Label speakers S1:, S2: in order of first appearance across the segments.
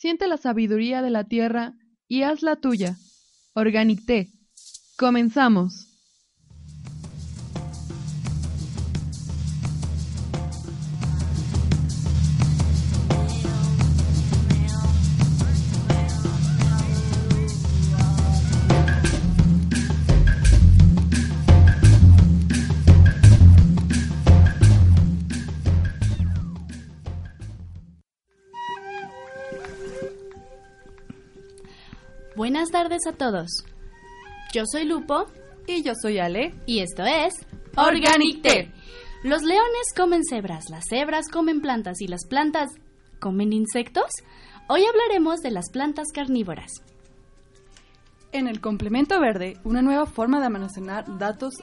S1: Siente la sabiduría de la tierra y haz la tuya. Organic Tea. Comenzamos.
S2: Tardes a todos. Yo soy Lupo
S1: Y yo soy Ale.
S2: y esto es Organic Tea. Los leones comen cebras, las cebras comen plantas y las plantas comen insectos. Hoy hablaremos de las plantas carnívoras.
S1: En el complemento verde, una nueva forma de almacenar datos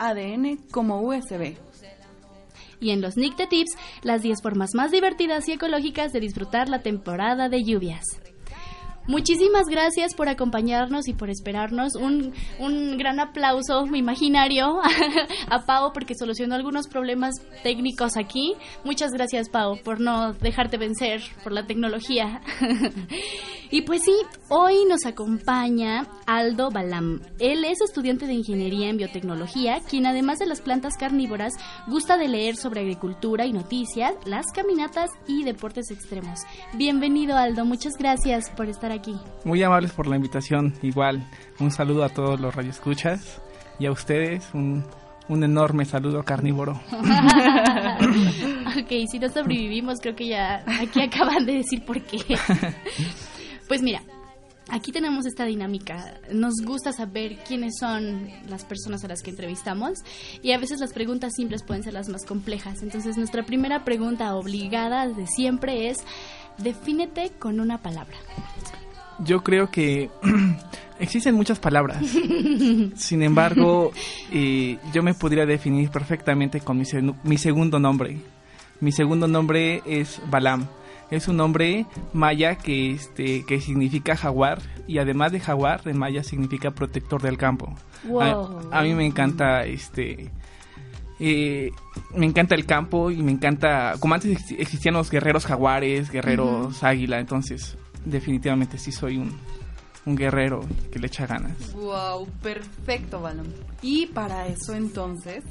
S1: ADN como USB.
S2: Y en los Nicte Tips, las 10 formas más divertidas y ecológicas de disfrutar la temporada de lluvias. Muchísimas gracias por acompañarnos y por esperarnos. Un, un gran aplauso imaginario a Pau porque solucionó algunos problemas técnicos aquí. Muchas gracias Pau por no dejarte vencer por la tecnología. y pues sí, hoy nos acompaña Aldo Balam. Él es estudiante de ingeniería en biotecnología, quien además de las plantas carnívoras gusta de leer sobre agricultura y noticias, las caminatas y deportes extremos. Bienvenido Aldo, muchas gracias por estar aquí.
S3: Muy amables por la invitación. Igual, un saludo a todos los radioescuchas y a ustedes un, un enorme saludo carnívoro.
S2: ok, si no sobrevivimos, creo que ya aquí acaban de decir por qué. pues mira, aquí tenemos esta dinámica. Nos gusta saber quiénes son las personas a las que entrevistamos y a veces las preguntas simples pueden ser las más complejas. Entonces, nuestra primera pregunta obligada de siempre es, defínete con una palabra.
S3: Yo creo que existen muchas palabras. Sin embargo, eh, yo me podría definir perfectamente con mi, mi segundo nombre. Mi segundo nombre es Balam. Es un nombre maya que, este, que significa jaguar y además de jaguar, en maya significa protector del campo.
S2: Wow.
S3: A, a mí me encanta este... eh, me encanta el campo y me encanta... Como antes ex- existían los guerreros jaguares, guerreros águila, entonces definitivamente sí soy un, un guerrero que le echa ganas.
S1: Wow, perfecto, Balón. Y para eso entonces,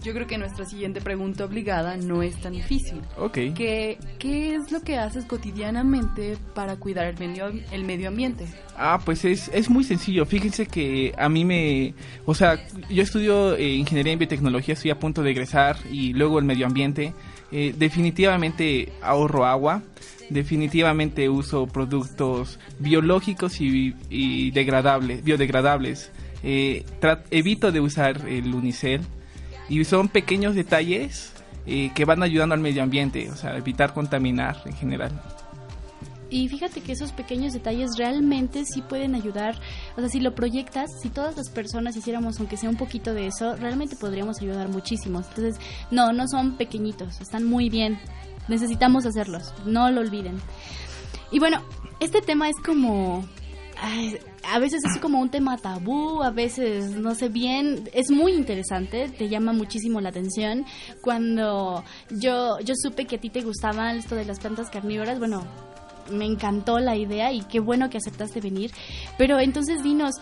S1: yo creo que nuestra siguiente pregunta obligada no es tan difícil.
S3: Ok.
S1: ¿Qué, qué es lo que haces cotidianamente para cuidar el medio, el medio ambiente?
S3: Ah, pues es, es muy sencillo. Fíjense que a mí me... O sea, yo estudio eh, ingeniería en biotecnología, estoy a punto de egresar y luego el medio ambiente. Eh, definitivamente ahorro agua. Definitivamente uso productos biológicos y, y degradables, biodegradables. Eh, evito de usar el unicel. Y son pequeños detalles eh, que van ayudando al medio ambiente. O sea, evitar contaminar en general.
S2: Y fíjate que esos pequeños detalles realmente sí pueden ayudar. O sea, si lo proyectas, si todas las personas hiciéramos aunque sea un poquito de eso, realmente podríamos ayudar muchísimo. Entonces, no, no son pequeñitos, están muy bien. Necesitamos hacerlos, no lo olviden. Y bueno, este tema es como... a veces es como un tema tabú, a veces no sé bien, es muy interesante, te llama muchísimo la atención. Cuando yo, yo supe que a ti te gustaban esto de las plantas carnívoras, bueno, me encantó la idea y qué bueno que aceptaste venir. Pero entonces dinos,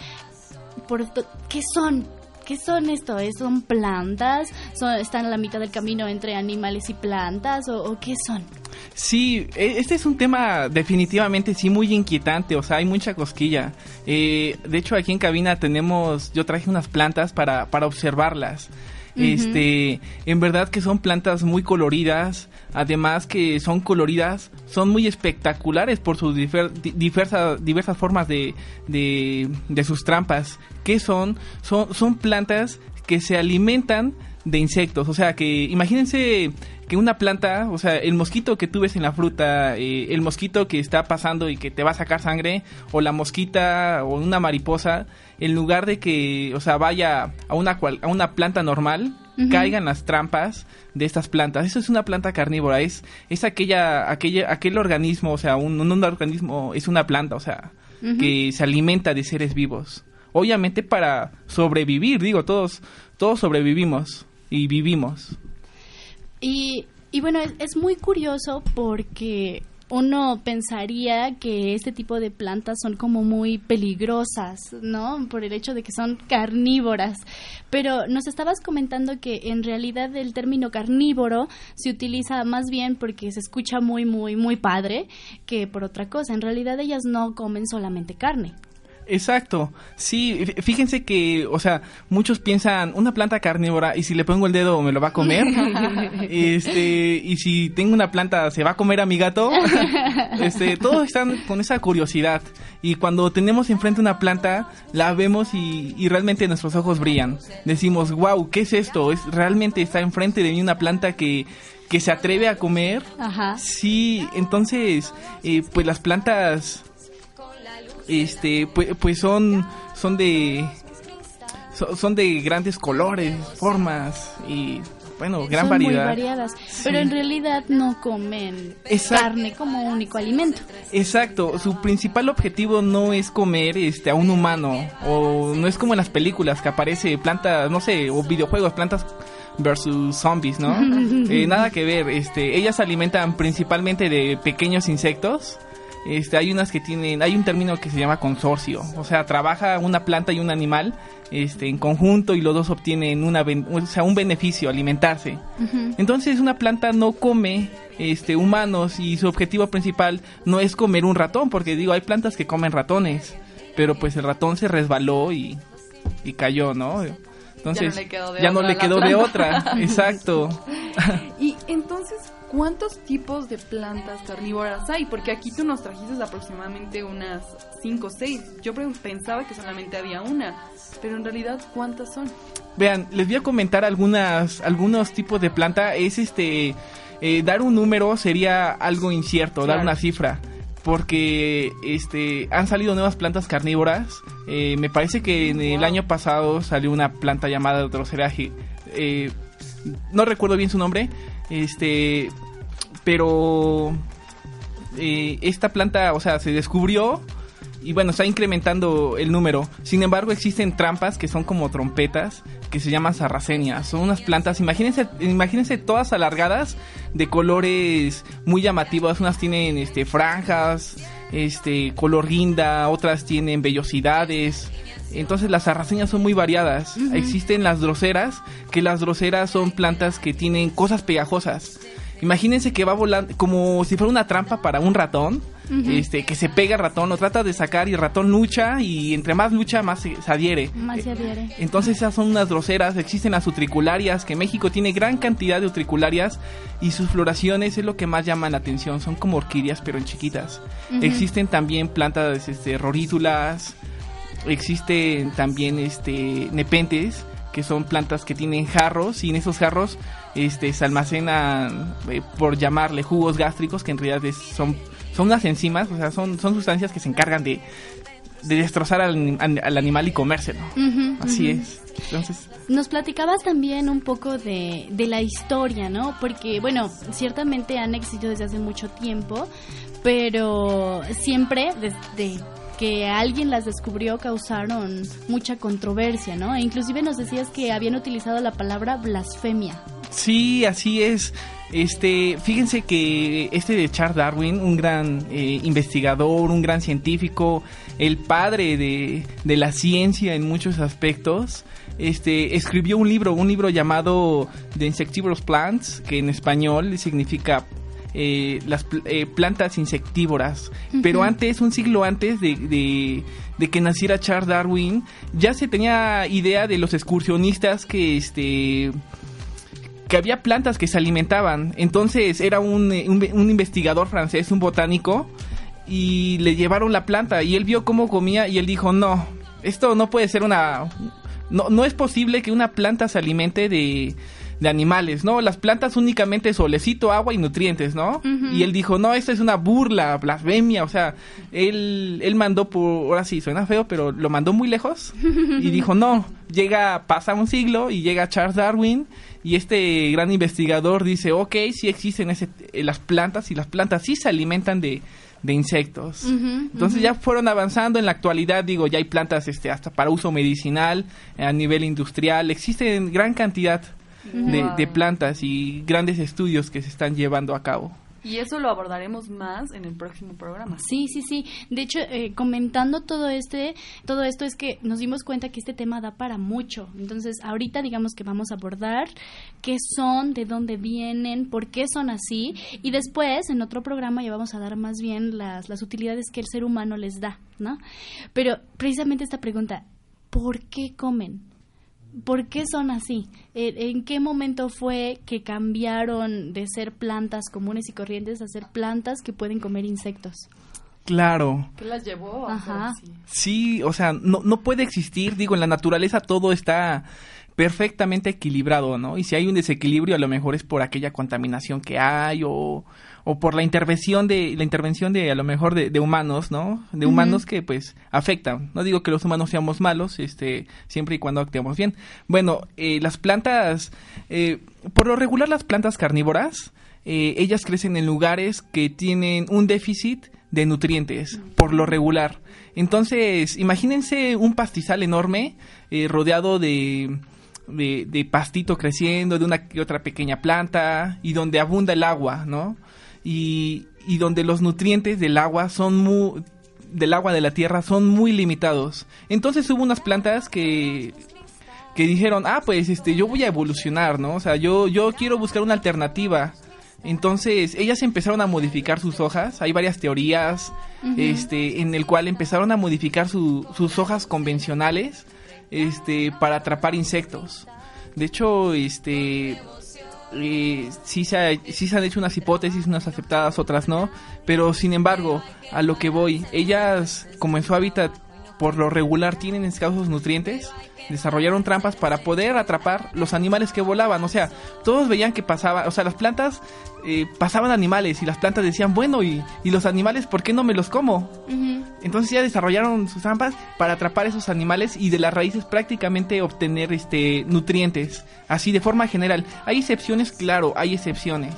S2: por ¿qué son? ¿Qué son esto? ¿Es- ¿Son plantas? ¿Son, ¿Están a la mitad del camino entre animales y plantas? ¿O, o qué son?
S3: Sí, e- este es un tema definitivamente sí muy inquietante, o sea, hay mucha cosquilla. Eh, de hecho, aquí en cabina tenemos, yo traje unas plantas para, para observarlas. Este, en verdad que son plantas muy coloridas, además que son coloridas, son muy espectaculares por sus diversas formas de, de, de sus trampas. ¿Qué son? Son, son plantas que se alimentan de insectos. O sea, que imagínense que una planta, o sea, el mosquito que tú ves en la fruta, eh, el mosquito que está pasando y que te va a sacar sangre, o la mosquita o una mariposa, en lugar de que, o sea, vaya a una, a una planta normal, caigan las trampas de estas plantas. Eso es una planta carnívora, es, es aquella, aquella, aquel organismo, o sea, un, un organismo es una planta, o sea, que se alimenta de seres vivos. Obviamente para sobrevivir, digo, todos, todos sobrevivimos y vivimos.
S2: Y, y bueno, es muy curioso porque uno pensaría que este tipo de plantas son como muy peligrosas, ¿no? Por el hecho de que son carnívoras. Pero nos estabas comentando que en realidad el término carnívoro se utiliza más bien porque se escucha muy, muy, muy padre que por otra cosa. En realidad ellas no comen solamente carne.
S3: Exacto, sí, fíjense que, o sea, muchos piensan una planta carnívora y si le pongo el dedo me lo va a comer, este, y si tengo una planta se va a comer a mi gato, este, todos están con esa curiosidad y cuando tenemos enfrente una planta la vemos y, y realmente nuestros ojos brillan, decimos, wow, ¿qué es esto? Es realmente está enfrente de mí una planta que que se atreve a comer. Ajá. Sí, entonces, eh, pues las plantas este pues, pues son son de son, de grandes colores, formas y bueno, gran variedad.
S2: Muy variadas, pero en realidad no comen carne como único alimento.
S3: Exacto, su principal objetivo no es comer este a un humano o no es como en las películas que aparece plantas, no sé, o videojuegos, plantas versus zombies, ¿no? Eh, nada que ver, este, ellas se alimentan principalmente de pequeños insectos este, hay unas que tienen, hay un término que se llama consorcio, o sea, trabaja una planta y un animal este, en conjunto y los dos obtienen una, o sea, un beneficio, alimentarse. Entonces una planta no come este, humanos y su objetivo principal no es comer un ratón, porque digo, hay plantas que comen ratones, pero pues el ratón se resbaló y, y cayó, ¿no? Entonces ya no le quedó de otra, exacto.
S1: Y entonces, ¿cuántos tipos de plantas carnívoras hay? Porque aquí tú nos trajiste aproximadamente unas 5 o 6. Yo pensaba que solamente había una, pero en realidad, ¿cuántas son?
S3: Vean, les voy a comentar algunas, algunos tipos de planta. Es este, eh, dar un número sería algo incierto, dar una cifra porque este han salido nuevas plantas carnívoras. Eh, me parece que en el año pasado salió una planta llamada Drosera eh, no recuerdo bien su nombre, este, pero eh, esta planta, o sea, se descubrió y bueno, está incrementando el número. Sin embargo, existen trampas que son como trompetas que se llaman sarracenias. Son unas plantas, imagínense, imagínense todas alargadas de colores muy llamativos. Unas tienen este franjas, este color guinda, otras tienen vellosidades. Entonces las sarraceñas son muy variadas. Existen las droseras, que las droseras son plantas que tienen cosas pegajosas. Imagínense que va volando como si fuera una trampa para un ratón este, que se pega al ratón, lo trata de sacar y el ratón lucha y entre más lucha más se, adhiere.
S2: Más se adhiere.
S3: Entonces esas son unas groseras, existen las utricularias, que México tiene gran cantidad de utricularias y sus floraciones es lo que más llama la atención, son como orquídeas pero en chiquitas. Existen también plantas este, rorítulas, existen también este, nepentes, que son plantas que tienen jarros y en esos jarros este, se almacenan, eh, por llamarle, jugos gástricos, que en realidad son son unas enzimas, o sea, son, son sustancias que se encargan de, destrozar al, animal y comérselo. Así es. Entonces...
S2: Nos platicabas también un poco de, de la historia, ¿no? Porque, bueno, ciertamente han existido desde hace mucho tiempo, pero siempre desde que alguien las descubrió causaron mucha controversia, ¿no? E inclusive nos decías que habían utilizado la palabra blasfemia.
S3: Sí, así es. Este, fíjense que este de Charles Darwin, un gran eh, investigador, un gran científico, el padre de, de, la ciencia en muchos aspectos, este, escribió un libro, un libro llamado The Insectivorous Plants, que en español significa eh, las eh, plantas insectívoras. Pero antes, un siglo antes de, de, de, que naciera Charles Darwin, ya se tenía idea de los excursionistas que este que había plantas que se alimentaban. Entonces era un, un, investigador francés, un botánico, y le llevaron la planta y él vio cómo comía y él dijo, no, esto no puede ser una... No, no es posible que una planta se alimente de, de animales, ¿no? Las plantas únicamente solecito, agua y nutrientes, ¿no? Y él dijo, no, esto es una burla, blasfemia, o sea, él, él mandó por, ahora sí, suena feo, pero lo mandó muy lejos y dijo, no, llega, pasa un siglo y llega Charles Darwin y este gran investigador dice, ok, sí existen ese, eh, las plantas y las plantas sí se alimentan de, de insectos. Entonces ya fueron avanzando en la actualidad, digo, ya hay plantas este hasta para uso medicinal, a nivel industrial, existen gran cantidad de, de plantas y grandes estudios que se están llevando a cabo.
S1: Y eso lo abordaremos más en el próximo programa.
S2: Sí, sí, sí. De hecho, eh, comentando todo este, todo esto es que nos dimos cuenta que este tema da para mucho. Entonces, ahorita digamos que vamos a abordar qué son, de dónde vienen, por qué son así, y después en otro programa ya vamos a dar más bien las, las utilidades que el ser humano les da, ¿no? Pero precisamente esta pregunta, ¿por qué comen? ¿Por qué son así? ¿En qué momento fue que cambiaron de ser plantas comunes y corrientes a ser plantas que pueden comer insectos?
S3: Claro.
S1: ¿Qué las llevó?
S2: Ajá.
S3: Sí, o sea, no, no puede existir, digo, en la naturaleza todo está perfectamente equilibrado, ¿no? Y si hay un desequilibrio, a lo mejor es por aquella contaminación que hay o, o por la intervención de la intervención de a lo mejor de, humanos, ¿no? De humanos que pues afectan. No digo que los humanos seamos malos, este, siempre y cuando actuemos bien. Bueno, eh, las plantas, eh, por lo regular las plantas carnívoras, eh, ellas crecen en lugares que tienen un déficit de nutrientes, por lo regular. Entonces, imagínense un pastizal enorme rodeado de de, pastito creciendo, de una y otra pequeña planta, y donde abunda el agua, ¿no? Y, y donde los nutrientes del agua son muy, del agua de la tierra son muy limitados. Entonces hubo unas plantas que que dijeron, "Ah, pues este yo voy a evolucionar, ¿no? O sea, yo yo quiero buscar una alternativa." Entonces, ellas empezaron a modificar sus hojas. Hay varias teorías este en el cual empezaron a modificar sus hojas convencionales este, para atrapar insectos. De hecho, este, eh, sí, se sí se han hecho unas hipótesis, unas aceptadas, otras no, pero sin embargo, a lo que voy, ellas, como en su hábitat por lo regular tienen escasos nutrientes, desarrollaron trampas para poder atrapar los animales que volaban. O sea, todos veían que pasaba, o sea, las plantas eh, pasaban animales y las plantas decían, bueno, y, y, los animales, ¿por qué no me los como? Entonces ya desarrollaron sus trampas para atrapar esos animales y de las raíces prácticamente obtener este nutrientes. Así de forma general. Hay excepciones, claro, hay excepciones.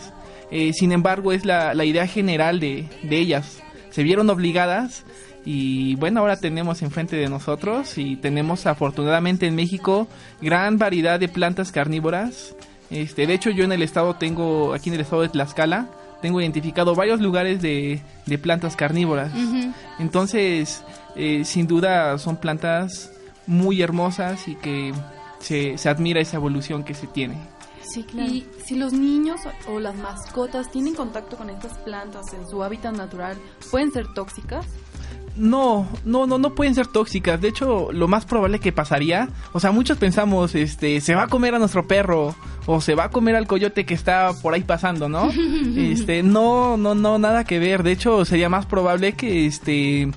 S3: Eh, sin embargo, es la, la idea general de, de ellas. Se vieron obligadas y bueno, ahora tenemos enfrente de nosotros y tenemos afortunadamente en México gran variedad de plantas carnívoras. Este, de hecho, yo en el estado tengo, aquí en el estado de Tlaxcala, tengo identificado varios lugares de, plantas carnívoras. Entonces, eh, sin duda son plantas muy hermosas y que se, se admira esa evolución que se tiene.
S1: Sí, claro. Y si los niños o las mascotas tienen contacto con estas plantas en su hábitat natural, ¿pueden ser tóxicas?
S3: No, no, no, no pueden ser tóxicas. De hecho, lo más probable que pasaría, o sea, muchos pensamos, este, se va a comer a nuestro perro o se va a comer al coyote que está por ahí pasando, ¿no? Este, no, no, no, nada que ver. De hecho, sería más probable que, este,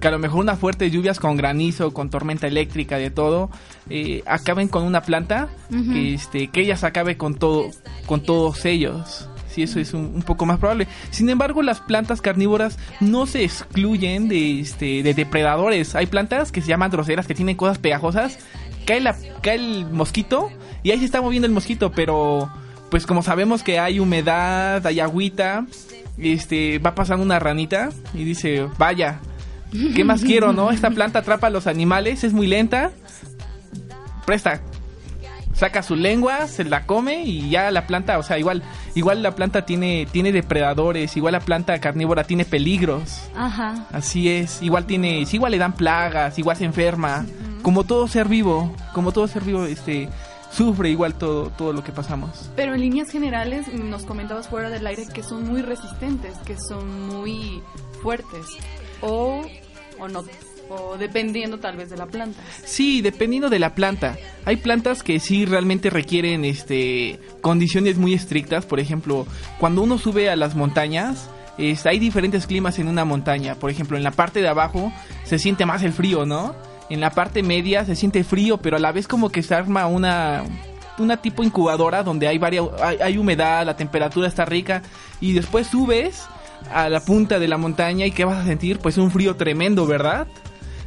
S3: que a lo mejor unas fuertes lluvias con granizo, con tormenta eléctrica, de todo, eh, acaben con una planta, que, este, que ellas acabe con todo, con todos ellos y eso es un, poco más probable. Sin embargo, las plantas carnívoras no se excluyen de, este, de depredadores. Hay plantas que se llaman groseras, que tienen cosas pegajosas. Cae, la, cae el mosquito y ahí se está moviendo el mosquito, pero pues como sabemos que hay humedad, hay agüita, este, va pasando una ranita y dice, vaya, ¿qué más quiero, no? Esta planta atrapa a los animales, es muy lenta. Presta, saca su lengua, se la come y ya la planta, o sea, igual, igual la planta tiene, tiene depredadores, igual la planta carnívora tiene peligros.
S2: Ajá.
S3: Así es, igual tiene, igual le dan plagas, igual se enferma, como todo ser vivo, como todo ser vivo, este, sufre igual todo, todo lo que pasamos.
S1: Pero en líneas generales nos comentabas fuera del aire que son muy resistentes, que son muy fuertes, o, o no o dependiendo tal vez de la planta.
S3: Sí, dependiendo de la planta. Hay plantas que sí realmente requieren este condiciones muy estrictas, por ejemplo, cuando uno sube a las montañas, hay diferentes climas en una montaña. Por ejemplo, en la parte de abajo se siente más el frío, ¿no? En la parte media se siente frío, pero a la vez como que se arma una una tipo incubadora donde hay, varias, hay, humedad, la temperatura está rica y después subes a la punta de la montaña y ¿qué vas a sentir? Pues un frío tremendo, ¿verdad?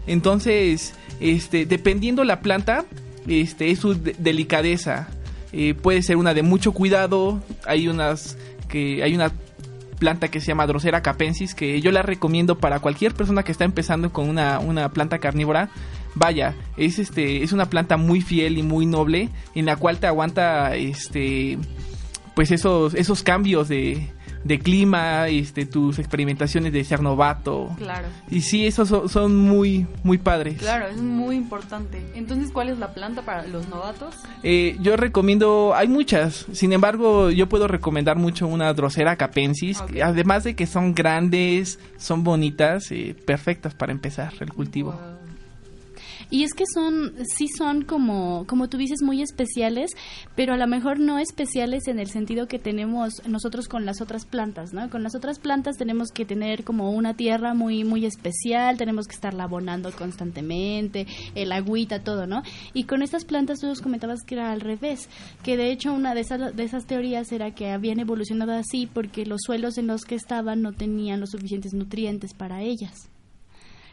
S3: Entonces, este, dependiendo la planta, este, es su delicadeza. Eh, puede ser una de mucho cuidado, hay unas que hay una planta que se llama Drosera capensis que yo la recomiendo para cualquier persona que está empezando con una, una planta carnívora. Vaya, es este es una planta muy fiel y muy noble en la cual te aguanta este pues esos esos cambios de de clima, este, tus experimentaciones de ser novato.
S1: Claro.
S3: Y sí, esos son, muy, muy padres.
S1: Claro, es muy importante. Entonces, ¿cuál es la planta para los novatos?
S3: Eh, yo recomiendo, hay muchas. Sin embargo, yo puedo recomendar mucho una Drosera capensis. Además de que son grandes, son bonitas, eh, perfectas para empezar el cultivo.
S2: Y es que son, sí son como, como tú dices, muy especiales, pero a lo mejor no especiales en el sentido que tenemos nosotros con las otras plantas, ¿no? Con las otras plantas tenemos que tener como una tierra muy, muy especial, tenemos que estarla abonando constantemente, el agüita, todo, ¿no? Y con estas plantas tú nos comentabas que era al revés, que de hecho una de esas, de esas teorías era que habían evolucionado así porque los suelos en los que estaban no tenían los suficientes nutrientes para ellas.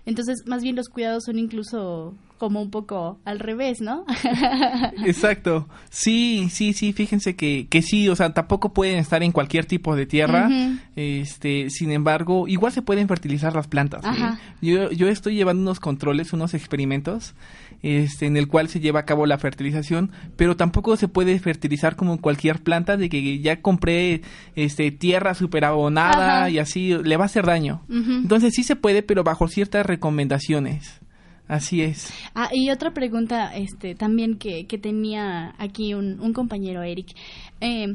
S2: Entonces, más bien los cuidados son incluso como un poco al revés, ¿no?
S3: Exacto. Sí, sí, sí, fíjense que, que sí, o sea, tampoco pueden estar en cualquier tipo de tierra. Este, sin embargo, igual se pueden fertilizar las plantas. ¿eh? Yo, yo estoy llevando unos controles, unos experimentos, este, en el cual se lleva a cabo la fertilización, pero tampoco se puede fertilizar como cualquier planta de que ya compré este tierra super abonada y así le va a hacer daño. Entonces sí se puede, pero bajo ciertas recomendaciones. Así es.
S2: Ah, y otra pregunta este, también que, que tenía aquí un, un compañero, Eric. Eh,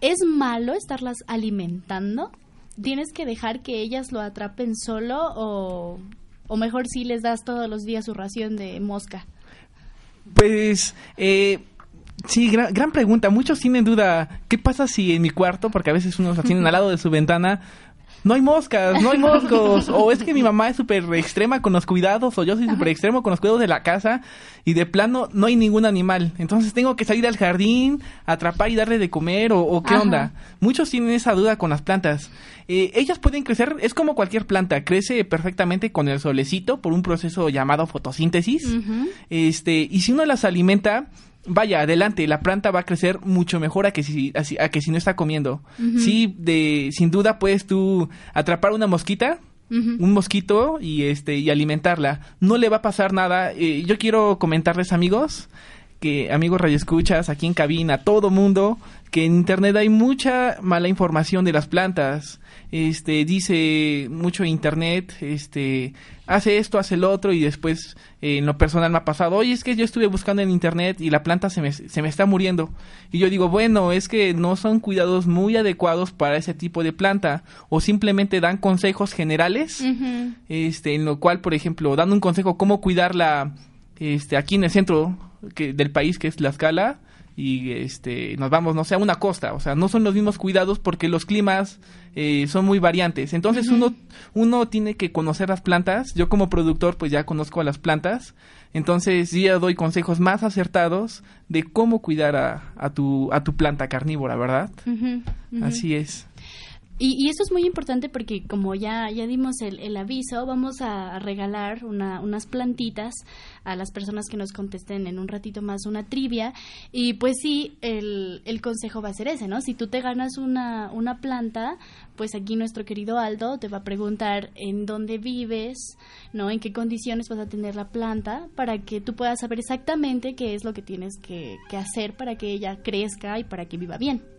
S2: ¿Es malo estarlas alimentando? ¿Tienes que dejar que ellas lo atrapen solo o, o mejor si les das todos los días su ración de mosca?
S3: Pues... Eh, Sí, gran, gran, pregunta. Muchos tienen duda, ¿qué pasa si en mi cuarto, porque a veces unos tienen al lado de su ventana, no hay moscas, no hay moscos. o es que mi mamá es súper extrema con los cuidados, o yo soy súper extremo con los cuidados de la casa, y de plano no hay ningún animal. Entonces tengo que salir al jardín, atrapar y darle de comer, o, qué onda. Muchos tienen esa duda con las plantas. Eh, ellas pueden crecer, es como cualquier planta, crece perfectamente con el solecito por un proceso llamado fotosíntesis. Este, y si uno las alimenta, vaya, adelante, la planta va a crecer mucho mejor a que si, a, que si no está comiendo. Sí, de, sin duda puedes tú atrapar una mosquita, un mosquito y este y alimentarla. No le va a pasar nada. Eh, yo quiero comentarles amigos que amigos radioescuchas aquí en cabina, todo mundo, que en internet hay mucha mala información de las plantas. Este dice mucho internet, este hace esto, hace el otro y después eh, en lo personal me ha pasado, oye, es que yo estuve buscando en internet y la planta se me, se me está muriendo. Y yo digo, bueno, es que no son cuidados muy adecuados para ese tipo de planta o simplemente dan consejos generales, este, en lo cual, por ejemplo, dando un consejo cómo cuidarla este, aquí en el centro que, del país, que es la escala y este nos vamos no sé a una costa. O sea no son los mismos cuidados porque los climas eh, son muy variantes. Entonces uno uno tiene que conocer las plantas. Yo como productor pues ya conozco a las plantas. Entonces ya doy consejos más acertados de cómo cuidar a, a tu a tu planta carnívora verdad así es
S2: y, eso es muy importante porque como ya, ya dimos el, aviso, vamos a, regalar una, unas plantitas a las personas que nos contesten en un ratito más una trivia. Y pues sí, el, el consejo va a ser ese, ¿no? Si tú te ganas una, una planta, pues aquí nuestro querido Aldo te va a preguntar en dónde vives, ¿no? En qué condiciones vas a tener la planta para que tú puedas saber exactamente qué es lo que tienes que, que hacer para que ella crezca y para que viva bien.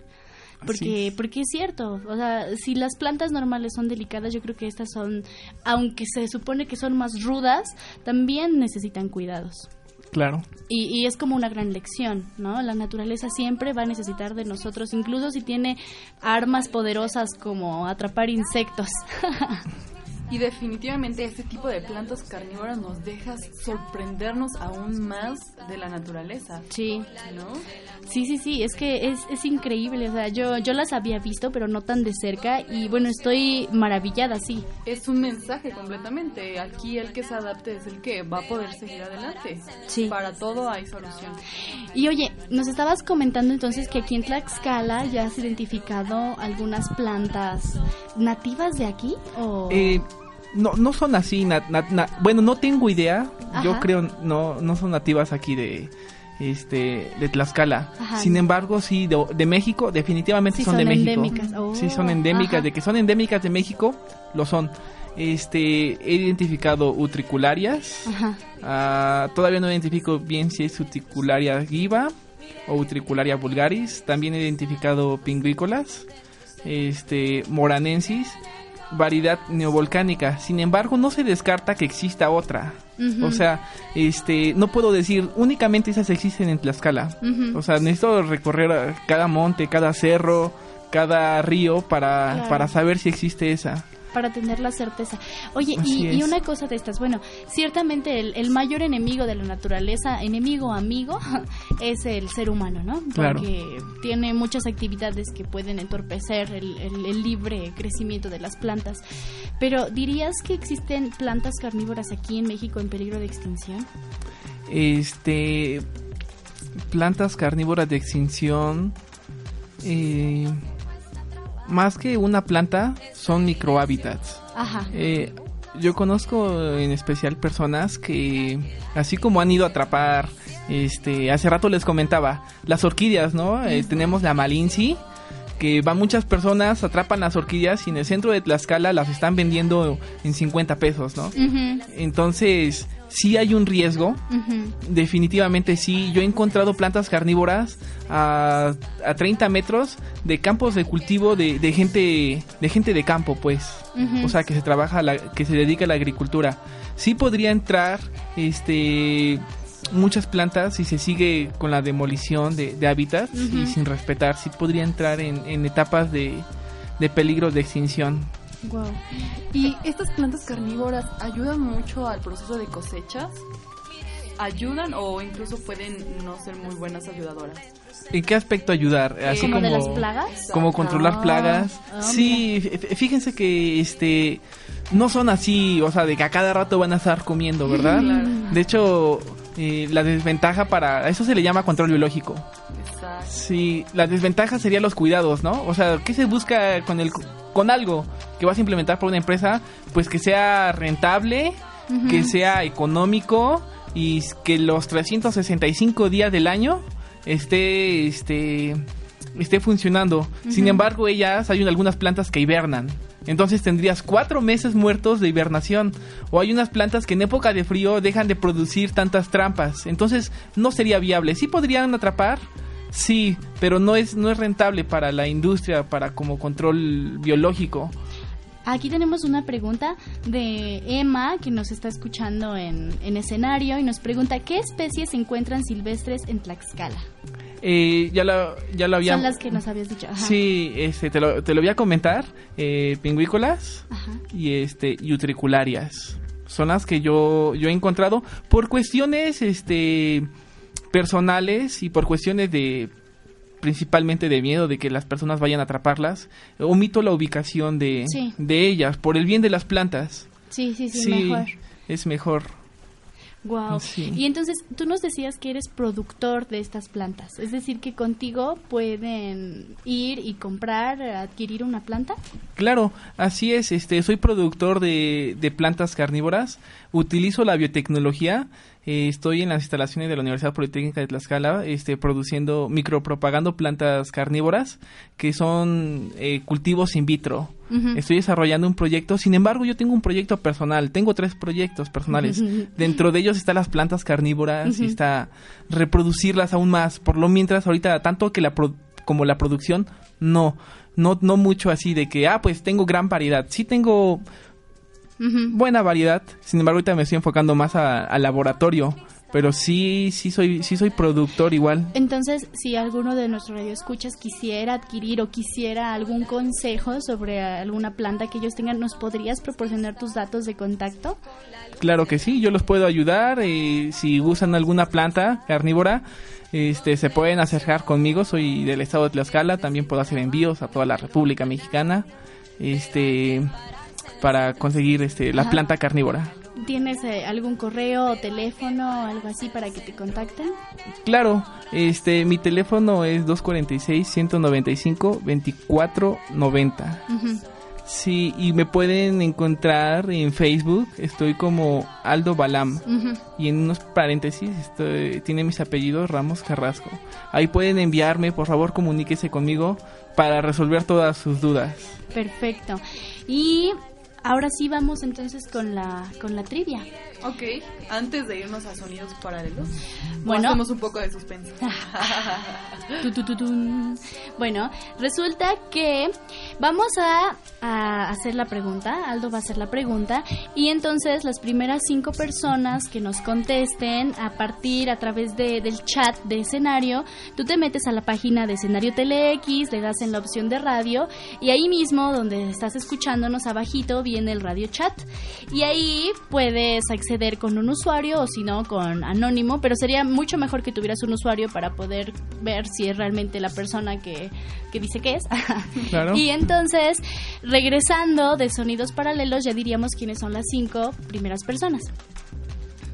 S2: Porque, es. porque es cierto, o sea, si las plantas normales son delicadas, yo creo que estas son, aunque se supone que son más rudas, también necesitan cuidados.
S3: Claro.
S2: Y, y, es como una gran lección, ¿no? La naturaleza siempre va a necesitar de nosotros, incluso si tiene armas poderosas como atrapar insectos.
S1: Y definitivamente este tipo de plantas carnívoras nos deja sorprendernos aún más de la naturaleza.
S2: Sí.
S1: ¿No?
S2: Sí, sí, sí, es que es, es increíble, o sea, yo, yo las había visto, pero no tan de cerca, y bueno, estoy maravillada, sí.
S1: Es un mensaje completamente. Aquí el que se adapte es el que va a poder seguir adelante.
S2: Sí.
S1: Para todo hay solución.
S2: Y oye, nos estabas comentando entonces que aquí en Tlaxcala ya has identificado algunas plantas nativas de aquí, o...
S3: Eh, no, no son así, na- na- na- bueno, no tengo idea, yo creo no, no son nativas aquí de este de Tlaxcala.
S2: Ajá.
S3: Sin embargo, sí, de, de México, definitivamente
S2: Sí,
S3: son,
S2: son
S3: de México.
S2: endémicas. Oh,
S3: sí, son endémicas,
S2: ajá.
S3: de que son endémicas de México, lo son. Este, he identificado utricularias,
S2: Ajá.
S3: Ah, todavía no identifico bien si es utricularia giva o utricularia vulgaris. También he identificado pingvícolas, este, moranensis, variedad neovolcánica. Sin embargo, no se descarta que exista otra. O sea, este, no puedo decir únicamente esas existen en Tlaxcala. O sea, necesito recorrer a cada monte, cada cerro, cada río para,
S2: Claro.
S3: para saber si existe esa.
S2: Para tener la certeza. Oye, y, una cosa de estas, bueno, ciertamente el, el mayor enemigo de la naturaleza, enemigo amigo, es el ser humano, ¿no?
S3: Claro.
S2: Porque tiene muchas actividades que pueden entorpecer el, el- el libre crecimiento de las plantas. Pero, ¿dirías que existen plantas carnívoras aquí en México en peligro de extinción?
S3: Este. Plantas carnívoras de extinción. eh, más que una planta, son microhábitats.
S2: Ajá.
S3: Eh, yo conozco en especial personas que, así como han ido a atrapar, este, hace rato les comentaba, las orquídeas, ¿no? Eh, tenemos la malinci, que van muchas personas, atrapan las orquídeas y en el centro de Tlaxcala las están vendiendo en 50 pesos, ¿no? Entonces, sí hay un riesgo, definitivamente sí. Yo he encontrado plantas carnívoras a, a 30 metros de campos de cultivo de, de gente de gente de campo, pues. O sea, que se trabaja, la, que se dedica a la agricultura. Sí podría entrar, este, muchas plantas si se sigue con la demolición de, de hábitats y sin respetar. Sí podría entrar en, en etapas de, de peligro de extinción.
S2: Guau.
S1: ¿Y estas plantas carnívoras ayudan mucho al proceso de cosechas? ¿Ayudan o incluso pueden no ser muy buenas ayudadoras?
S3: ¿En qué aspecto ayudar? Así
S2: ¿Como
S3: como
S2: de las plagas?
S3: como controlar
S2: Ah,
S3: plagas.
S2: ah,
S3: sí, fí- fíjense que este no son así, o sea, de que a cada rato van a estar comiendo, ¿verdad?
S1: Claro.
S3: De hecho, eh, la desventaja para eso se le llama control biológico.
S1: Exacto.
S3: Sí, la desventaja sería los cuidados, ¿no? O sea, ¿qué se busca con el con algo que vas a implementar por una empresa? Pues que sea rentable, que sea económico y que los 365 días del año esté este esté funcionando. Sin embargo, ellas hay un- algunas plantas que hibernan. Entonces tendrías cuatro meses muertos de hibernación. O hay unas plantas que en época de frío dejan de producir tantas trampas. Entonces no sería viable. Sí podrían atrapar, sí, pero no es, no es rentable para la industria, para como control biológico.
S2: Aquí tenemos una pregunta de Emma que nos está escuchando en, en escenario y nos pregunta ¿qué especies se encuentran silvestres en Tlaxcala?
S3: Eh, ya lo, ya lo había...
S2: Son las que nos habías dicho. Ajá.
S3: Sí, este, te, lo, te lo voy a comentar. Eh, pingüícolas
S2: Ajá.
S3: y este y utricularias. Son las que yo, yo he encontrado por cuestiones este personales y por cuestiones de principalmente de miedo de que las personas vayan a atraparlas. Omito la ubicación de,
S2: Sí.
S3: de ellas por el bien de las plantas.
S2: Sí, sí, sí,
S3: Sí,
S2: mejor.
S3: es mejor.
S2: Wow.
S3: Sí.
S2: Y entonces tú nos decías que eres productor de estas plantas, es decir, que contigo pueden ir y comprar, adquirir una planta.
S3: Claro, así es. Este, soy productor de, de plantas carnívoras. Utilizo la biotecnología. Eh, estoy en las instalaciones de la Universidad Politécnica de Tlaxcala, este, produciendo, micropropagando plantas carnívoras, que son eh, cultivos in vitro. Estoy desarrollando un proyecto. Sin embargo, yo tengo un proyecto personal. Tengo tres proyectos personales. Dentro de ellos están las plantas carnívoras y está reproducirlas aún más. Por lo mientras, ahorita, tanto que la pro- como la producción, no. No, no mucho así de que, ah, pues tengo gran variedad. Sí tengo Buena variedad. Sin embargo, ahorita me estoy enfocando más a- al laboratorio. pero sí, sí soy, sí soy productor igual.
S2: Entonces, si alguno de nuestros radioescuchas quisiera adquirir o quisiera algún consejo sobre alguna planta que ellos tengan, ¿nos podrías proporcionar tus datos de contacto?
S3: Claro que sí, yo los puedo ayudar. Eh, si usan alguna planta carnívora, este, se pueden acercar conmigo. Soy del estado de Tlaxcala, también puedo hacer envíos a toda la República Mexicana. Este, para conseguir este, la
S2: Ajá.
S3: planta carnívora.
S2: ¿Tienes eh, algún correo o teléfono o algo así para que te contacten?
S3: Claro, este, mi teléfono es 246-195-2490.
S2: Ujú.
S3: Sí, y me pueden encontrar en Facebook, estoy como Aldo Balam. Y en unos paréntesis estoy- tiene mis apellidos Ramos Carrasco. Ahí pueden enviarme, por favor comuníquese conmigo para resolver todas sus dudas.
S2: Perfecto. Y ahora sí vamos entonces con la, con la trivia.
S1: Ok, antes de irnos a sonidos paralelos,
S2: Bueno.
S1: hacemos un poco de
S2: tun. Bueno, resulta que vamos a, a hacer la pregunta, Aldo va a hacer la pregunta, y entonces las primeras cinco personas que nos contesten a partir a través de, del chat de escenario, tú te metes a la página de escenario TeleX, le das en la opción de radio, y ahí mismo donde estás escuchándonos abajito viene el radio chat, y ahí puedes acceder con un usuario o si no con anónimo, pero sería mucho mejor que tuvieras un usuario para poder ver si es realmente la persona que, que dice que es.
S3: Claro.
S2: Y entonces, regresando de sonidos paralelos, ya diríamos quiénes son las cinco primeras personas.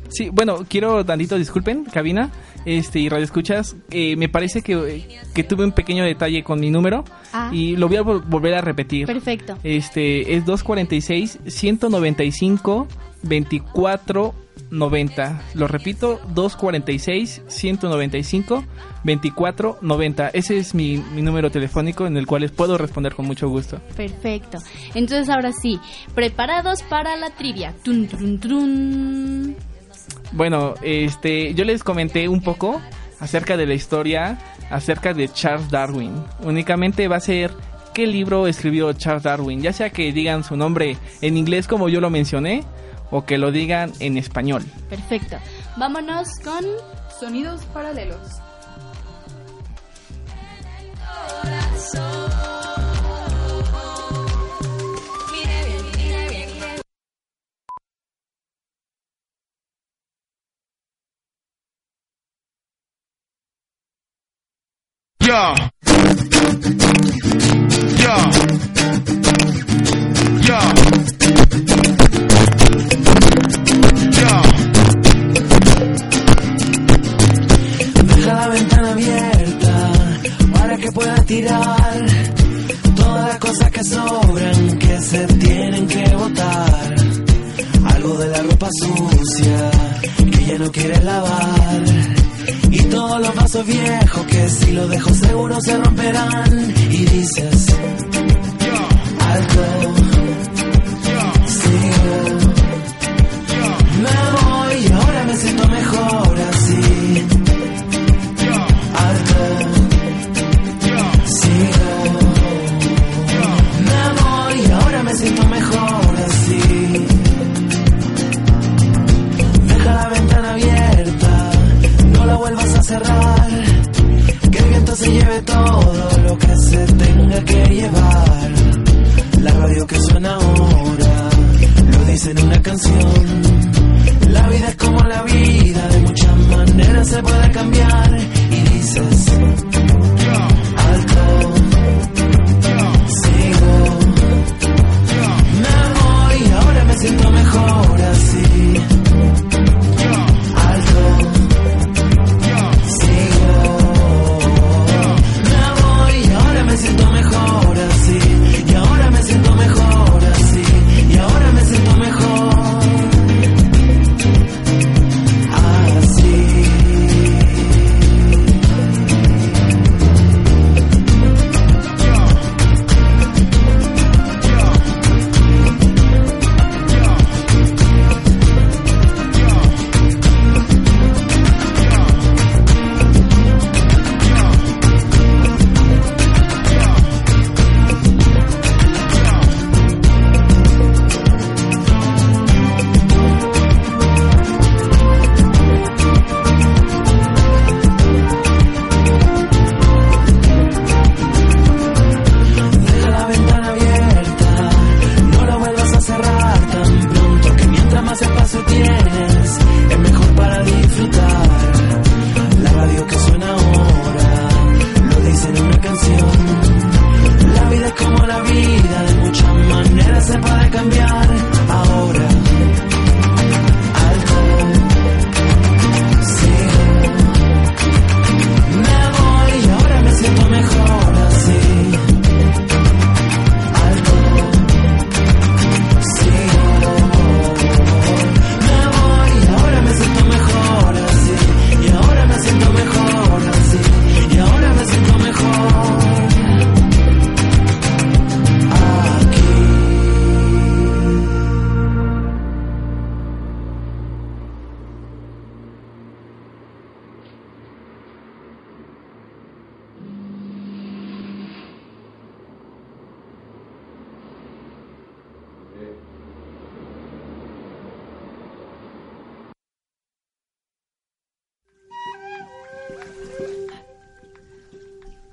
S3: Sí, bueno, quiero tantito disculpen, cabina, este y radio escuchas. eh, me parece que, que tuve un pequeño detalle con mi número
S2: Ah.
S3: y lo voy a vol- volver a repetir.
S2: Perfecto.
S3: Este es 246 195 24 90. Lo repito, 246 195 24 90. Ese es mi, mi número telefónico en el cual les puedo responder con mucho gusto.
S2: Perfecto. Entonces ahora sí, preparados para la trivia. Tun, trun, trun.
S3: Bueno, este, yo les comenté un poco acerca de la historia, acerca de Charles Darwin. Únicamente va a ser qué libro escribió Charles Darwin, ya sea que digan su nombre en inglés como yo lo mencioné o que lo digan en español.
S2: Perfecto. Vámonos con
S1: Sonidos paralelos.
S4: Yo.
S5: Se tienen que botar. Algo de la ropa sucia que ya no quieres lavar. Y todos los vasos viejos que si los dejo seguro se romperán. Y dices,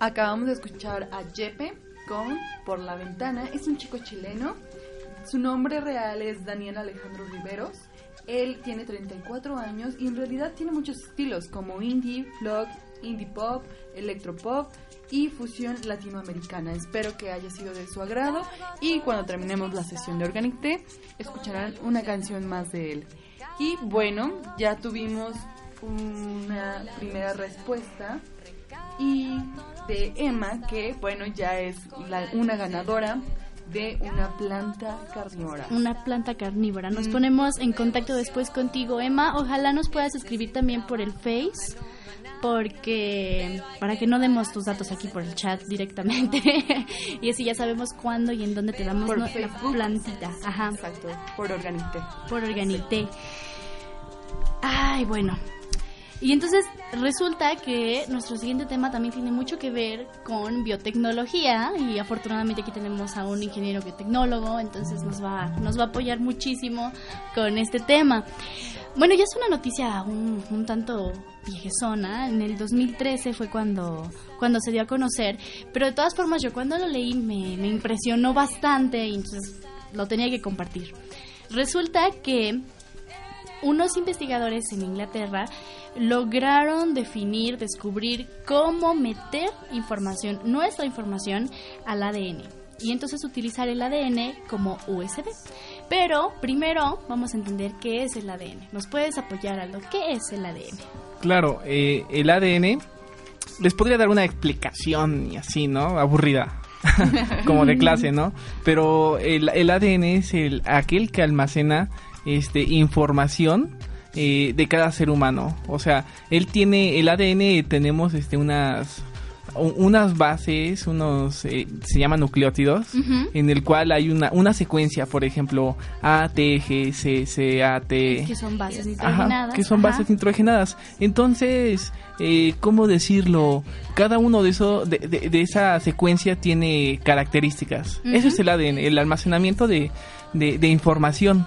S1: Acabamos de escuchar a Jepe con Por la Ventana. Es un chico chileno. Su nombre real es Daniel Alejandro Riveros. Él tiene 34 años y en realidad tiene muchos estilos como indie, flock, indie pop, electropop y fusión latinoamericana. Espero que haya sido de su agrado y cuando terminemos la sesión de Organic Tea escucharán una canción más de él. Y bueno, ya tuvimos una primera respuesta y de Emma que bueno ya es la- una ganadora de una planta carnívora.
S2: Una planta carnívora. Nos
S1: Mm.
S2: ponemos en contacto después contigo, Emma. Ojalá nos puedas escribir también por el Face. Porque para que no demos tus datos aquí por el chat directamente y así ya sabemos cuándo y en dónde te damos
S1: Por Facebook.
S2: plantita. Ajá.
S1: Exacto, por Organic Tea.
S2: por Organité. Ay, bueno. Y entonces resulta que nuestro siguiente tema también tiene mucho que ver con biotecnología y afortunadamente aquí tenemos a un ingeniero biotecnólogo, entonces nos va, nos va a apoyar muchísimo con este tema. Bueno, ya es una noticia un, tanto viejezona, en el 2013 fue cuando, cuando se dio a conocer, pero de todas formas yo cuando lo leí me, me impresionó bastante y entonces lo tenía que compartir. Resulta que unos investigadores en Inglaterra lograron definir, descubrir cómo meter información, nuestra información, al ADN. Y entonces utilizar el ADN como USB. Pero primero vamos a entender qué es el ADN. ¿Nos puedes apoyar, Aldo? ¿Qué es el ADN?
S3: Claro, eh, el ADN les podría dar una explicación y así, ¿no? Aburrida. Como de clase, ¿no? Pero el, el ADN es el aquel que almacena este información eh, de cada ser humano. O sea, él tiene el ADN tenemos este unas unas bases, unos eh, se llaman nucleótidos, en el cual hay una una secuencia, por ejemplo, A, T, G, C, C, A, T.
S2: Que son bases
S3: Ajá,
S2: nitrogenadas.
S3: que son
S2: Ajá.
S3: bases nitrogenadas. Entonces, eh, ¿cómo decirlo? Cada uno de, eso, de, de- de esa secuencia tiene características.
S2: Ujú.
S3: Eso es el ADN, el almacenamiento de, de, de información.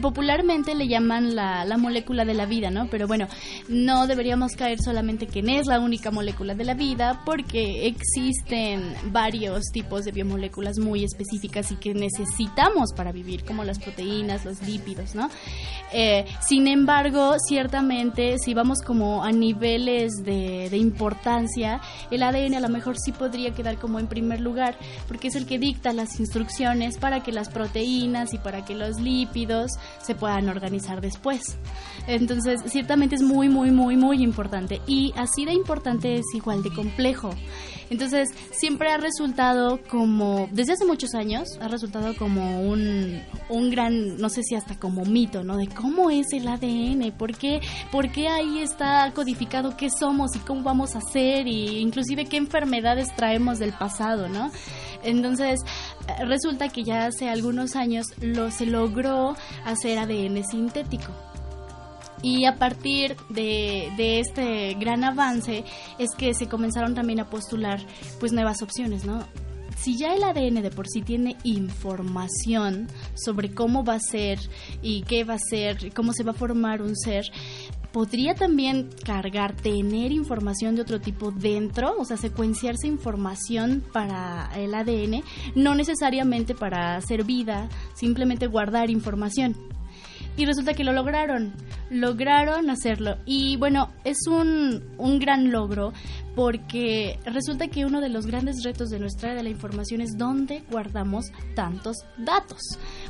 S2: Popularmente le llaman la, la molécula de la vida, ¿no? Pero bueno, no deberíamos caer solamente que es la única molécula de la vida, porque existen varios tipos de biomoléculas muy específicas y que necesitamos para vivir, como las proteínas, los lípidos, ¿no? Eh, sin embargo, ciertamente, si vamos como a niveles de, de importancia, el ADN a lo mejor sí podría quedar como en primer lugar, porque es el que dicta las instrucciones para que las proteínas y para que los lípidos se puedan organizar después. Entonces, ciertamente es muy, muy, muy, muy importante. Y así de importante es igual de complejo. Entonces, siempre ha resultado como, desde hace muchos años, ha resultado como un, un gran, no sé si hasta como mito, ¿no? De cómo es el ADN, por qué, ahí está codificado qué somos y cómo vamos a ser, y inclusive qué enfermedades traemos del pasado, ¿no? Entonces, resulta que ya hace algunos años lo, se logró hacer ADN sintético. Y a partir de, de este gran avance es que se comenzaron también a postular pues nuevas opciones, ¿no? Si ya el ADN de por sí tiene información sobre cómo va a ser y qué va a ser, cómo se va a formar un ser, podría también cargar, tener información de otro tipo dentro, o sea, secuenciarse información para el ADN, no necesariamente para hacer vida, simplemente guardar información. Y resulta que lo lograron, lograron hacerlo. Y bueno, es un, un gran logro porque resulta que uno de los grandes retos de nuestra era de la información es dónde guardamos tantos datos,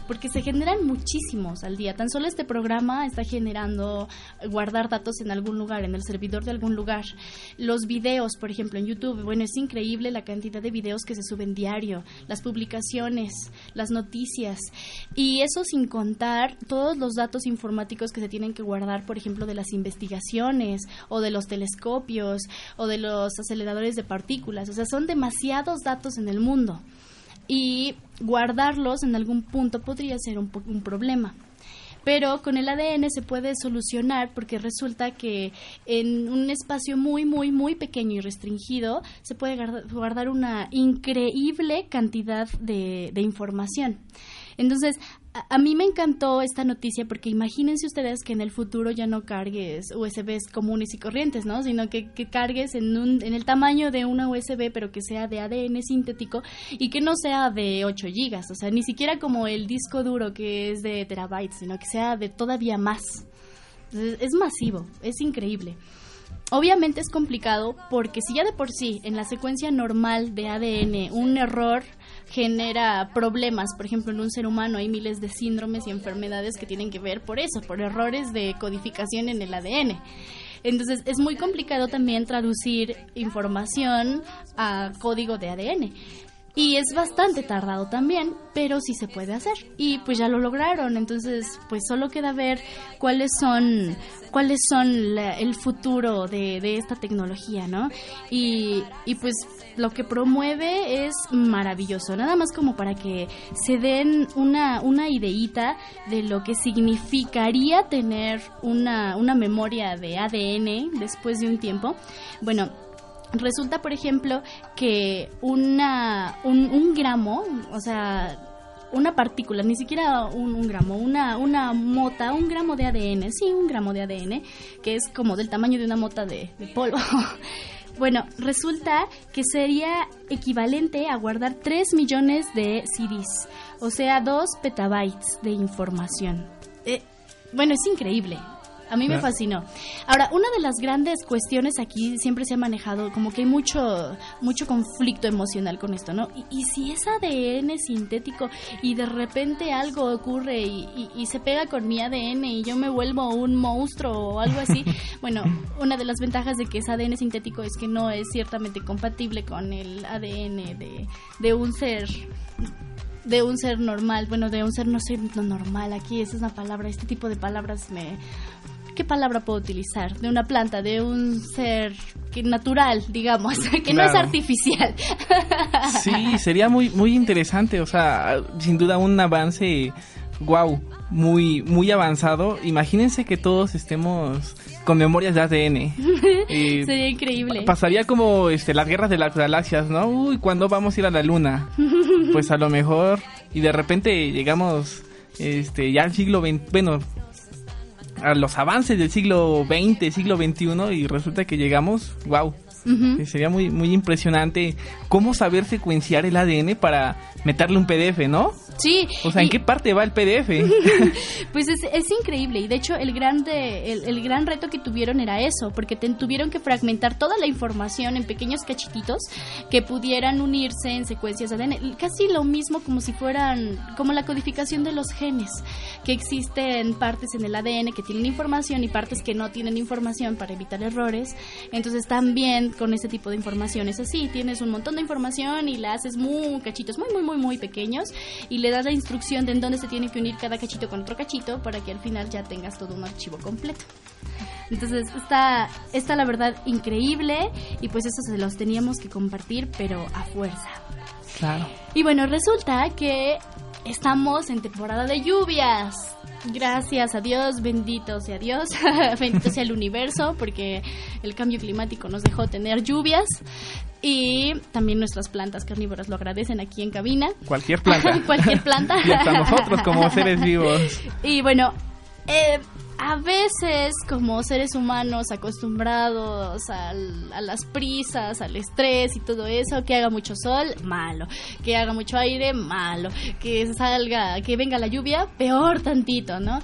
S2: porque se generan muchísimos al día. Tan solo este programa está generando guardar datos en algún lugar, en el servidor de algún lugar. Los videos, por ejemplo, en YouTube, bueno, es increíble la cantidad de videos que se suben diario, las publicaciones, las noticias, y eso sin contar todos los datos informáticos que se tienen que guardar, por ejemplo, de las investigaciones o de los telescopios o de los aceleradores de partículas. O sea, son demasiados datos en el mundo y guardarlos en algún punto podría ser un, un problema. Pero con el ADN se puede solucionar porque resulta que en un espacio muy, muy, muy pequeño y restringido se puede guarda- guardar una increíble cantidad de información. Entonces, a, mí me encantó esta noticia porque imagínense ustedes que en el futuro ya no cargues USBs comunes y corrientes, ¿no? Sino que, cargues en, un, en el tamaño de una USB, pero que sea de ADN sintético y que no sea de 8 gigas, o sea, ni siquiera como el disco duro que es de terabytes, sino que sea de todavía más. Entonces, es masivo, es increíble. Obviamente es complicado porque si ya de por sí en la secuencia normal de ADN un error genera problemas, por ejemplo en un ser humano hay miles de síndromes y enfermedades que tienen que ver por eso, por errores de codificación en el ADN. Entonces es muy complicado también traducir información a código de ADN. Y es bastante tardado también, pero sí se puede hacer. Y pues ya lo lograron, entonces pues solo queda ver cuáles son cuáles son el futuro de, esta tecnología, ¿no? Y pues lo que promueve es maravilloso, nada más como para que se den una, una ideíta de lo que significaría tener una, una memoria de ADN después de un tiempo. Bueno, Resulta, por ejemplo, que una, un, un gramo, o sea, una partícula, ni siquiera un, un gramo, una, una mota, un gramo de ADN, sí, un gramo de ADN, que es como del tamaño de una mota de, de polvo. Bueno, resulta que sería equivalente a guardar 3 millones de CDs, o sea, 2 petabytes de información. Eh, bueno, es increíble. A mí me fascinó. Ahora, una de las grandes cuestiones aquí siempre se ha manejado, como que hay mucho, mucho conflicto emocional con esto, ¿no? Y, y si es ADN sintético y de repente algo ocurre y, y- y se pega con mi ADN y yo me vuelvo un monstruo o algo así, bueno, una de las ventajas de que es ADN sintético es que no es ciertamente compatible con el ADN de, de un ser de un ser normal, bueno, de un ser no sé, no normal, aquí esa es una palabra, este tipo de palabras me... ¿Qué palabra puedo utilizar? De una planta, de un ser natural, digamos, que no es artificial.
S3: Sí, sería muy muy interesante, o sea, sin duda un avance wow, muy muy avanzado. Imagínense que todos estemos con memorias de ADN. Eh,
S2: Sería increíble.
S3: Pasaría como este las guerras de las galaxias, ¿no? Uy, ¿cuándo vamos a ir a la luna? Pues a lo mejor y de repente llegamos este ya al siglo XX, bueno, a los avances del siglo XX, siglo XXI y resulta que llegamos, wow. Sería muy muy impresionante cómo saber secuenciar el ADN para meterle un PDF, ¿no?
S2: Sí.
S3: O sea, ¿en
S2: y-
S3: qué parte va el PDF?
S2: Pues es, es increíble y de hecho el gran, de- el, el gran reto que tuvieron era eso, porque te- tuvieron que fragmentar toda la información en pequeños cachititos que pudieran unirse en secuencias de ADN, casi lo mismo como si fueran, como la codificación de los genes, que existen partes en el ADN que tienen información y partes que no tienen información para evitar errores, entonces también con ese tipo de información es así, tienes un montón de información y la haces muy cachitos, muy muy muy muy pequeños y le das la instrucción de en dónde se tiene que unir cada cachito con otro cachito para que al final ya tengas todo un archivo completo. Entonces está, está la verdad increíble y pues eso se los teníamos que compartir pero a fuerza.
S3: claro.
S2: Y bueno, resulta que estamos en temporada de lluvias. Gracias a Dios, bendito sea Dios, bendito sea el universo, porque el cambio climático nos dejó tener lluvias y también nuestras plantas carnívoras lo agradecen aquí en cabina.
S3: Cualquier planta.
S2: Cualquier planta.
S3: y hasta nosotros como seres vivos.
S2: Y bueno, eh, a veces como seres humanos acostumbrados a las prisas, al estrés y todo eso, que haga mucho sol, malo, que haga mucho aire, malo, que salga, que venga la lluvia, peor tantito, ¿no?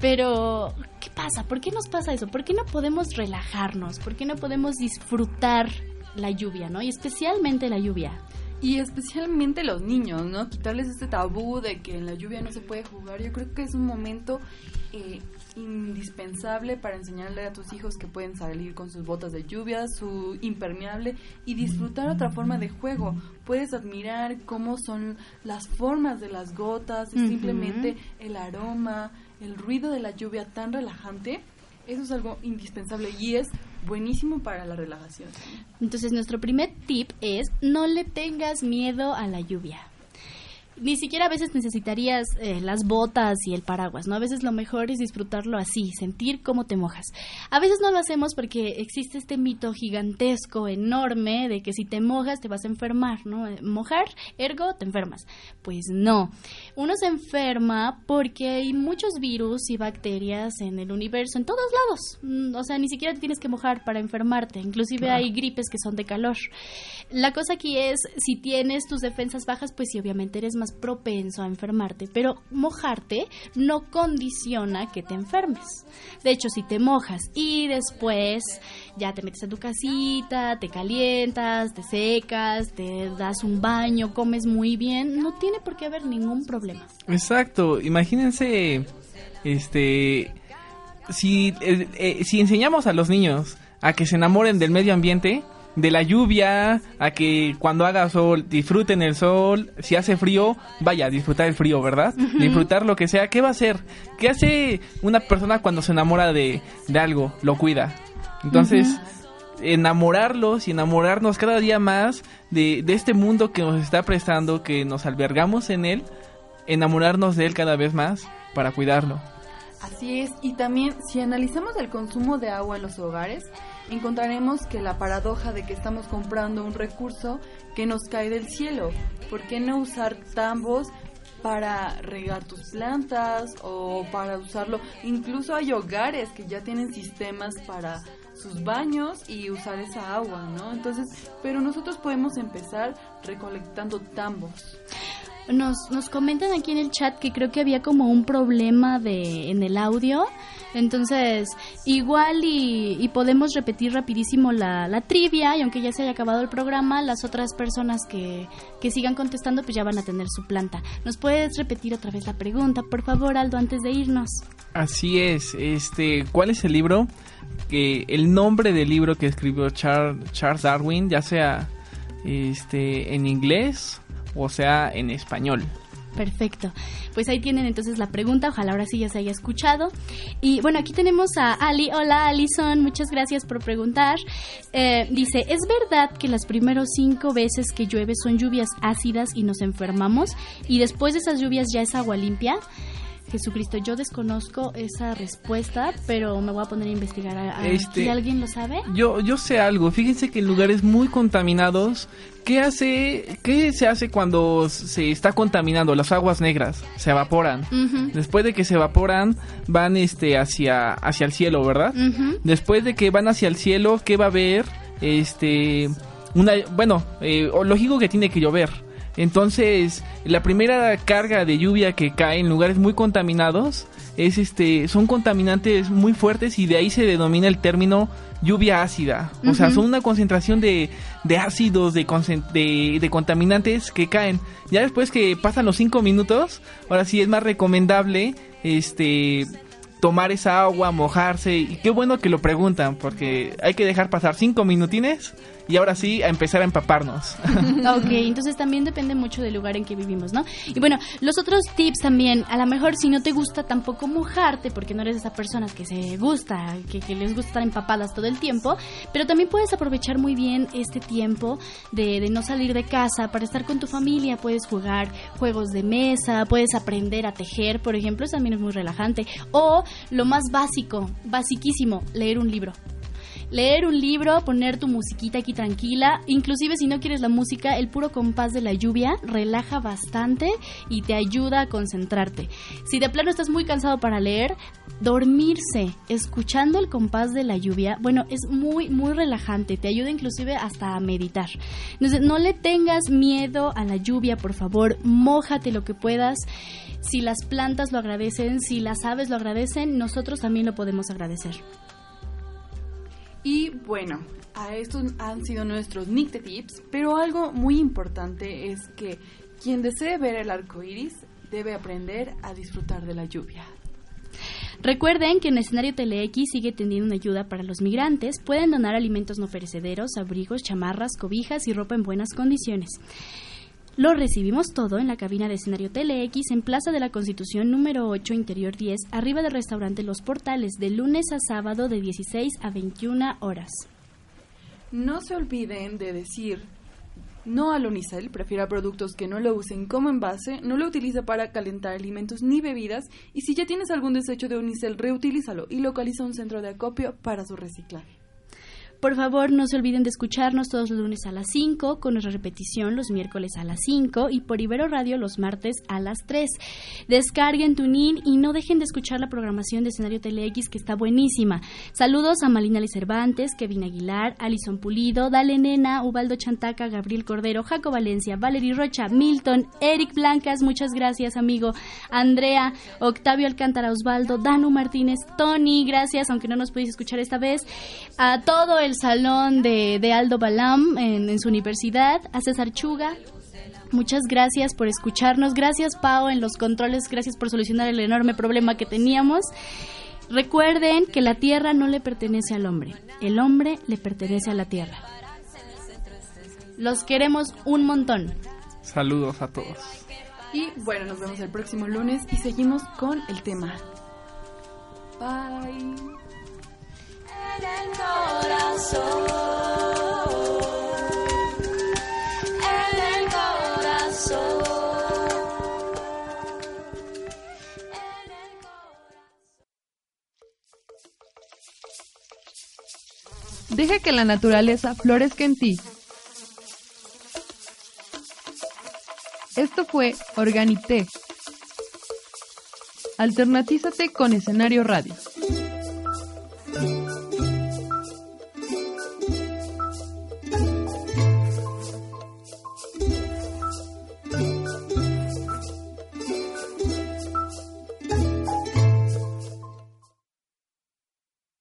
S2: Pero, ¿qué pasa? ¿Por qué nos pasa eso? ¿Por qué no podemos relajarnos? ¿Por qué no podemos disfrutar la lluvia, ¿no? Y especialmente la lluvia.
S1: Y especialmente los niños, ¿no? Quitarles este tabú de que en la lluvia no se puede jugar. Yo creo que es un momento eh, indispensable para enseñarle a tus hijos que pueden salir con sus botas de lluvia, su impermeable y disfrutar otra forma de juego. Puedes admirar cómo son las formas de las gotas, simplemente el aroma, el ruido de la lluvia tan relajante. Eso es algo indispensable y es buenísimo para la relajación.
S2: Entonces nuestro primer tip es no le tengas miedo a la lluvia. Ni siquiera a veces necesitarías eh, las botas y el paraguas, ¿no? A veces lo mejor es disfrutarlo así, sentir cómo te mojas. A veces no lo hacemos porque existe este mito gigantesco, enorme, de que si te mojas te vas a enfermar, ¿no? Eh, Mojar, ergo, te enfermas. Pues no. Uno se enferma porque hay muchos virus y bacterias en el universo, en todos lados. Mm, O sea, ni siquiera te tienes que mojar para enfermarte. Inclusive hay gripes que son de calor. La cosa aquí es, si tienes tus defensas bajas, pues sí, obviamente eres más propenso a enfermarte, pero mojarte no condiciona que te enfermes. De hecho, si te mojas y después ya te metes a tu casita, te calientas, te secas, te das un baño, comes muy bien, no tiene por qué haber ningún problema.
S3: Exacto, imagínense, este, si, eh, eh, si enseñamos a los niños a que se enamoren del medio ambiente, de la lluvia, a que cuando haga sol disfruten el sol, si hace frío, vaya, disfrutar el frío, ¿verdad? Disfrutar lo que sea, ¿qué va a hacer? ¿Qué hace una persona cuando se enamora de, de algo? Lo cuida. Entonces, enamorarlos y enamorarnos cada día más de, de este mundo que nos está prestando, que nos albergamos en él, enamorarnos de él cada vez más para cuidarlo.
S1: Así es, y también si analizamos el consumo de agua en los hogares, encontraremos que la paradoja de que estamos comprando un recurso que nos cae del cielo. ¿Por qué no usar tambos para regar tus plantas o para usarlo? Incluso hay hogares que ya tienen sistemas para sus baños y usar esa agua, ¿no? Entonces, pero nosotros podemos empezar recolectando tambos.
S2: Nos, nos comentan aquí en el chat que creo que había como un problema de en el audio. Entonces, igual y, podemos repetir rapidísimo la, la trivia y aunque ya se haya acabado el programa, las otras personas que, que sigan contestando pues ya van a tener su planta. ¿Nos puedes repetir otra vez la pregunta, por favor, Aldo, antes de irnos?
S3: Así es, este, ¿cuál es el libro? Que el nombre del libro que escribió Char- Charles Darwin, ya sea este en inglés o sea en español.
S2: Perfecto. Pues ahí tienen entonces la pregunta. Ojalá ahora sí ya se haya escuchado. Y bueno, aquí tenemos a Ali. Hola, Alison. Muchas gracias por preguntar. Eh, dice, ¿es verdad que las primeros cinco veces que llueve son lluvias ácidas y nos enfermamos? Y después de esas lluvias ya es agua limpia? Jesucristo, yo desconozco esa respuesta, pero me voy a poner a investigar. ¿A- a-
S3: Este-
S2: ¿aquí ¿Alguien lo sabe?
S3: Yo, yo sé algo, fíjense que en lugares muy contaminados, ¿qué hace, qué se hace cuando se está contaminando? Las aguas negras se evaporan. Después de que se evaporan, van este hacia, hacia el cielo, ¿verdad? Después de que van hacia el cielo, ¿qué va a haber? Este, una, bueno, eh, lógico que tiene que llover. Entonces, la primera carga de lluvia que cae en lugares muy contaminados es este, son contaminantes muy fuertes y de ahí se denomina el término lluvia ácida. O sea, son una concentración de, de ácidos, de, de, de contaminantes que caen. Ya después que pasan los cinco minutos, ahora sí es más recomendable, este, tomar esa agua, mojarse. Y qué bueno que lo preguntan, porque hay que dejar pasar cinco minutines y ahora sí a empezar a empaparnos.
S2: Ok, entonces también depende mucho del lugar en que vivimos, ¿no? Y bueno, los otros tips también, a lo mejor si no te gusta tampoco mojarte, porque no eres esa persona que se gusta, que, que les gusta estar empapadas todo el tiempo, pero también puedes aprovechar muy bien este tiempo de, de no salir de casa para estar con tu familia, puedes jugar juegos de mesa, puedes aprender a tejer, por ejemplo, eso también es muy relajante. O lo más básico, basiquísimo, leer un libro leer un libro, poner tu musiquita aquí tranquila, inclusive si no quieres la música, el puro compás de la lluvia relaja bastante y te ayuda a concentrarte. Si de plano estás muy cansado para leer, dormirse escuchando el compás de la lluvia, bueno, es muy muy relajante, te ayuda inclusive hasta a meditar. Entonces, no le tengas miedo a la lluvia, por favor, mójate lo que puedas. Si las plantas lo agradecen, si las aves lo agradecen, nosotros también lo podemos agradecer.
S1: Y bueno, a estos han sido nuestros Nicte Tips, pero algo muy importante es que quien desee ver el arco iris debe aprender a disfrutar de la lluvia.
S2: Recuerden que en escenario TeleX sigue teniendo una ayuda para los migrantes. Pueden donar alimentos no perecederos, abrigos, chamarras, cobijas y ropa en buenas condiciones. Lo recibimos todo en la cabina de escenario TeleX en Plaza de la Constitución número 8, interior 10, arriba del restaurante Los Portales, de lunes a sábado de 16 a 21 horas.
S1: No se olviden de decir no al unicel, prefiera productos que no lo usen como envase, no lo utilice para calentar alimentos ni bebidas y si ya tienes algún desecho de unicel, reutilízalo y localiza un centro de acopio para su reciclaje.
S2: Por favor, no se olviden de escucharnos todos los lunes a las 5, con nuestra repetición los miércoles a las 5 y por Ibero Radio los martes a las 3. Descarguen Tunin y no dejen de escuchar la programación de Escenario TeleX que está buenísima. Saludos a Malina Lee Cervantes, Kevin Aguilar, Alison Pulido, Dale Nena, Ubaldo Chantaca, Gabriel Cordero, Jaco Valencia, Valerie Rocha, Milton, Eric Blancas, muchas gracias amigo, Andrea, Octavio Alcántara, Osvaldo, Danu Martínez, Tony, gracias, aunque no nos podéis escuchar esta vez, a todo el salón de, de Aldo Balam en, en su universidad, a César Chuga, Muchas gracias por escucharnos. Gracias, Pau, en los controles. Gracias por solucionar el enorme problema que teníamos. Recuerden que la tierra no le pertenece al hombre. El hombre le pertenece a la tierra. Los queremos un montón.
S3: Saludos a todos.
S1: Y bueno, nos vemos el próximo lunes y seguimos con el tema. Bye.
S6: Deja que la naturaleza florezca en ti. Esto fue Organité. Alternatízate con escenario radio.